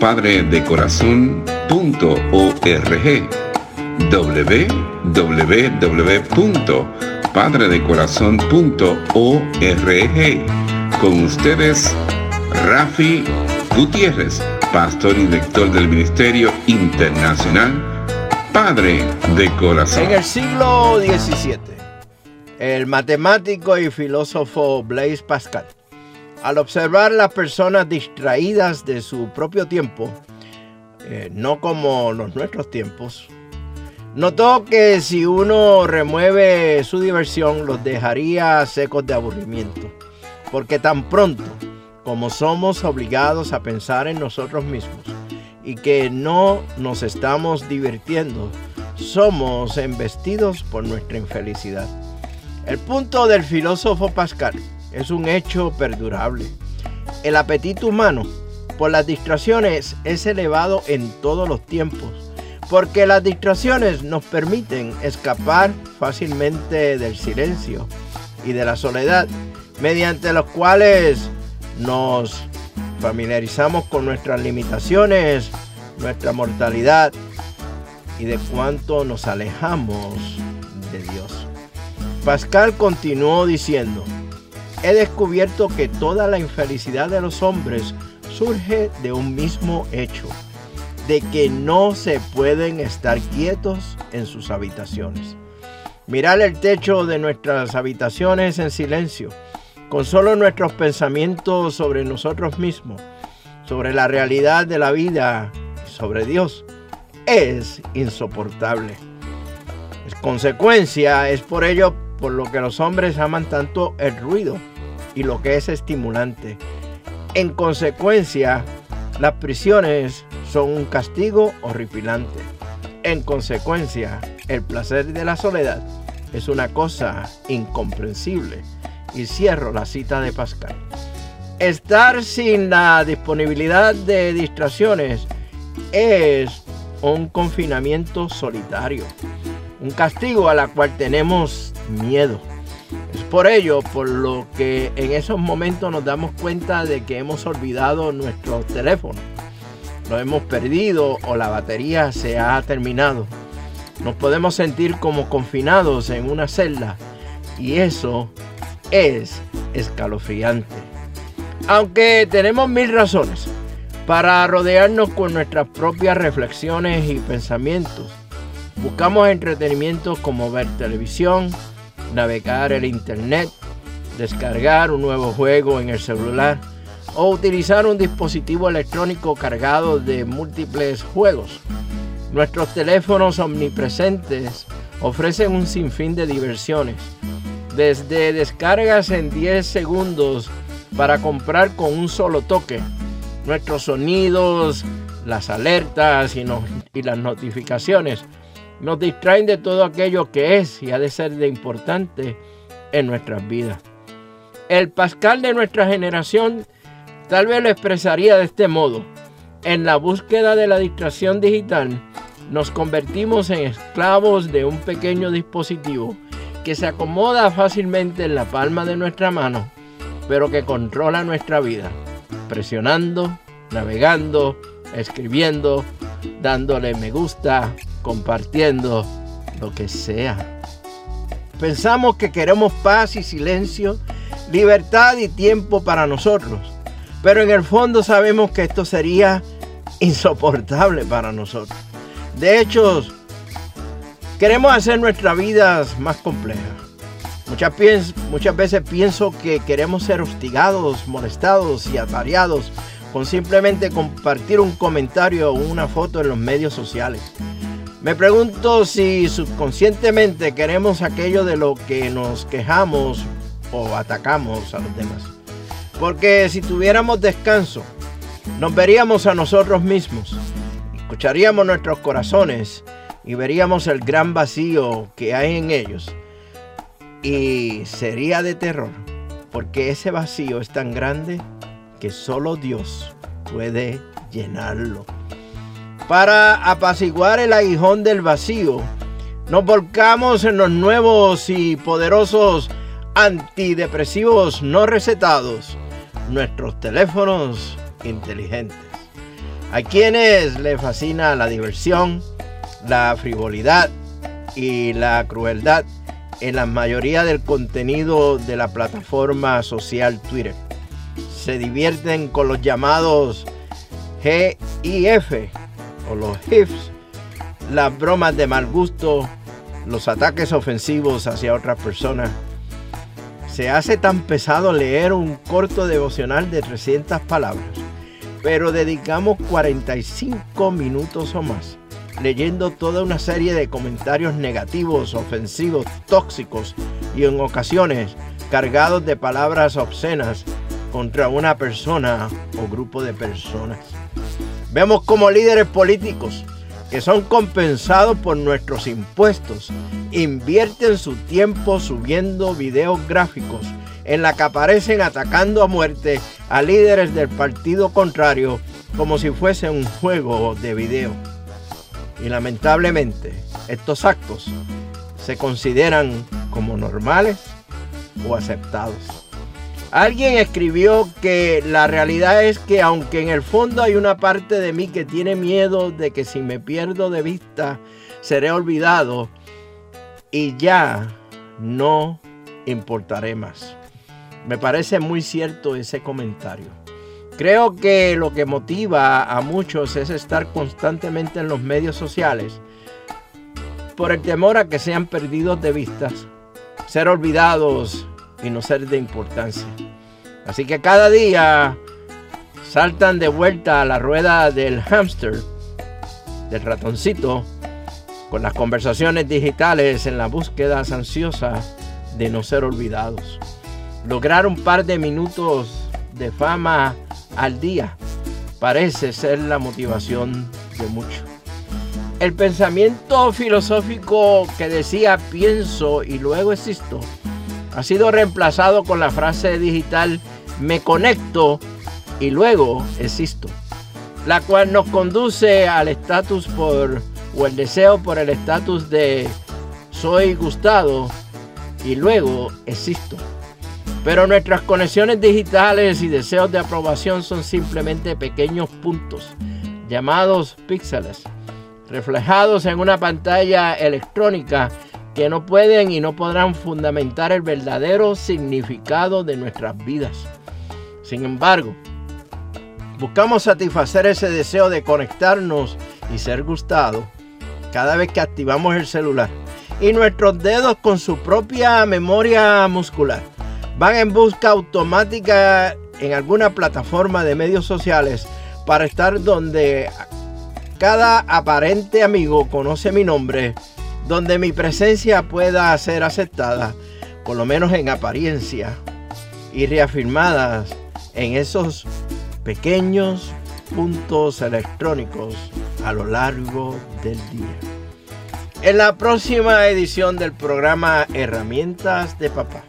www.padredecorazon.org www.padredecorazon.org Con ustedes, Rafi Gutiérrez, pastor y director del Ministerio Internacional Padre de Corazón. En el siglo XVII, el matemático y filósofo Blaise Pascal al observar las personas distraídas de su propio tiempo, eh, no como los nuestros tiempos, notó que si uno remueve su diversión los dejaría secos de aburrimiento, porque tan pronto como somos obligados a pensar en nosotros mismos y que no nos estamos divirtiendo, somos embestidos por nuestra infelicidad. El punto del filósofo Pascal es un hecho perdurable. El apetito humano por las distracciones es elevado en todos los tiempos, porque las distracciones nos permiten escapar fácilmente del silencio y de la soledad, mediante los cuales nos familiarizamos con nuestras limitaciones, nuestra mortalidad y de cuánto nos alejamos de Dios. Pascal continuó diciendo, he descubierto que toda la infelicidad de los hombres surge de un mismo hecho, de que no se pueden estar quietos en sus habitaciones. Mirar el techo de nuestras habitaciones en silencio, con solo nuestros pensamientos sobre nosotros mismos, sobre la realidad de la vida y sobre Dios, es insoportable. Es consecuencia, es por ello por lo que los hombres aman tanto el ruido y lo que es estimulante. En consecuencia, las prisiones son un castigo horripilante. En consecuencia, el placer de la soledad es una cosa incomprensible. Y cierro la cita de Pascal. Estar sin la disponibilidad de distracciones es un confinamiento solitario, un castigo a la cual tenemos miedo. Por ello por lo que en esos momentos nos damos cuenta de que hemos olvidado nuestro teléfono. Lo hemos perdido o la batería se ha terminado. Nos podemos sentir como confinados en una celda y eso es escalofriante. Aunque tenemos mil razones para rodearnos con nuestras propias reflexiones y pensamientos, buscamos entretenimiento como ver televisión, navegar el internet, descargar un nuevo juego en el celular o utilizar un dispositivo electrónico cargado de múltiples juegos. Nuestros teléfonos omnipresentes ofrecen un sinfín de diversiones, desde descargas en 10 segundos para comprar con un solo toque, nuestros sonidos, las alertas y, y las notificaciones nos distraen de todo aquello que es y ha de ser de importante en nuestras vidas. El Pascal de nuestra generación tal vez lo expresaría de este modo. En la búsqueda de la distracción digital, nos convertimos en esclavos de un pequeño dispositivo que se acomoda fácilmente en la palma de nuestra mano, pero que controla nuestra vida, presionando, navegando, escribiendo, dándole me gusta, compartiendo lo que sea. Pensamos que queremos paz y silencio, libertad y tiempo para nosotros, pero en el fondo sabemos que esto sería insoportable para nosotros. De hecho, queremos hacer nuestras vidas más complejas. Muchas, veces pienso que queremos ser hostigados, molestados y atareados con simplemente compartir un comentario o una foto en los medios sociales. Me pregunto si subconscientemente queremos aquello de lo que nos quejamos o atacamos a los demás. Porque si tuviéramos descanso, nos veríamos a nosotros mismos, escucharíamos nuestros corazones y veríamos el gran vacío que hay en ellos. Y sería de terror, porque ese vacío es tan grande que solo Dios puede llenarlo. Para apaciguar el aguijón del vacío, nos volcamos en los nuevos y poderosos antidepresivos no recetados, nuestros teléfonos inteligentes. A quienes les fascina la diversión, la frivolidad y la crueldad en la mayoría del contenido de la plataforma social Twitter. Se divierten con los llamados GIF o los GIFs, las bromas de mal gusto, los ataques ofensivos hacia otras personas. Se hace tan pesado leer un corto devocional de 300 palabras, pero dedicamos 45 minutos o más leyendo toda una serie de comentarios negativos, ofensivos, tóxicos y en ocasiones cargados de palabras obscenas contra una persona o grupo de personas. Vemos como líderes políticos que son compensados por nuestros impuestos invierten su tiempo subiendo videos gráficos en la que aparecen atacando a muerte a líderes del partido contrario como si fuese un juego de video. Y lamentablemente estos actos se consideran como normales o aceptados. Alguien escribió que la realidad es que aunque en el fondo hay una parte de mí que tiene miedo de que si me pierdo de vista seré olvidado y ya no importaré más. Me parece muy cierto ese comentario. Creo que lo que motiva a muchos es estar constantemente en los medios sociales por el temor a que sean perdidos de vista, ser olvidados y no ser de importancia. Así que cada día saltan de vuelta a la rueda del hámster, del ratoncito, con las conversaciones digitales en la búsqueda ansiosa de no ser olvidados. Lograr un par de minutos de fama al día parece ser la motivación de muchos. El pensamiento filosófico que decía pienso y luego existo ha sido reemplazado con la frase digital me conecto y luego existo, la cual nos conduce al estatus por o el deseo por el estatus de soy gustado y luego existo. Pero nuestras conexiones digitales y deseos de aprobación son simplemente pequeños puntos llamados píxeles, reflejados en una pantalla electrónica que no pueden y no podrán fundamentar el verdadero significado de nuestras vidas. Sin embargo, buscamos satisfacer ese deseo de conectarnos y ser gustados cada vez que activamos el celular. Y nuestros dedos con su propia memoria muscular van en busca automática en alguna plataforma de medios sociales para estar donde cada aparente amigo conoce mi nombre, donde mi presencia pueda ser aceptada, por lo menos en apariencia, y reafirmadas en esos pequeños puntos electrónicos a lo largo del día. En la próxima edición del programa Herramientas de Papá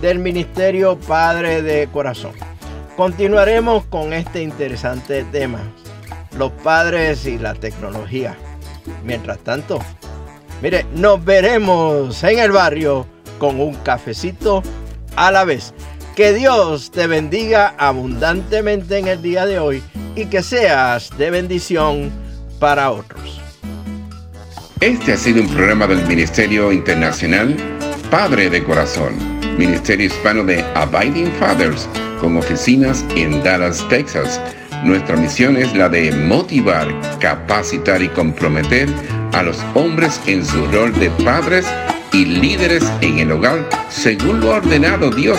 del Ministerio Padre de Corazón. Continuaremos con este interesante tema, los padres y la tecnología. Mientras tanto, mire, nos veremos en el barrio con un cafecito a la vez. Que Dios te bendiga abundantemente en el día de hoy y que seas de bendición para otros. Este ha sido un programa del Ministerio Internacional Padre de Corazón Ministerio Hispano de Abiding Fathers, con oficinas en Dallas, Texas. Nuestra misión es la de motivar, capacitar y comprometer a los hombres en su rol de padres y líderes en el hogar según lo ordenado Dios,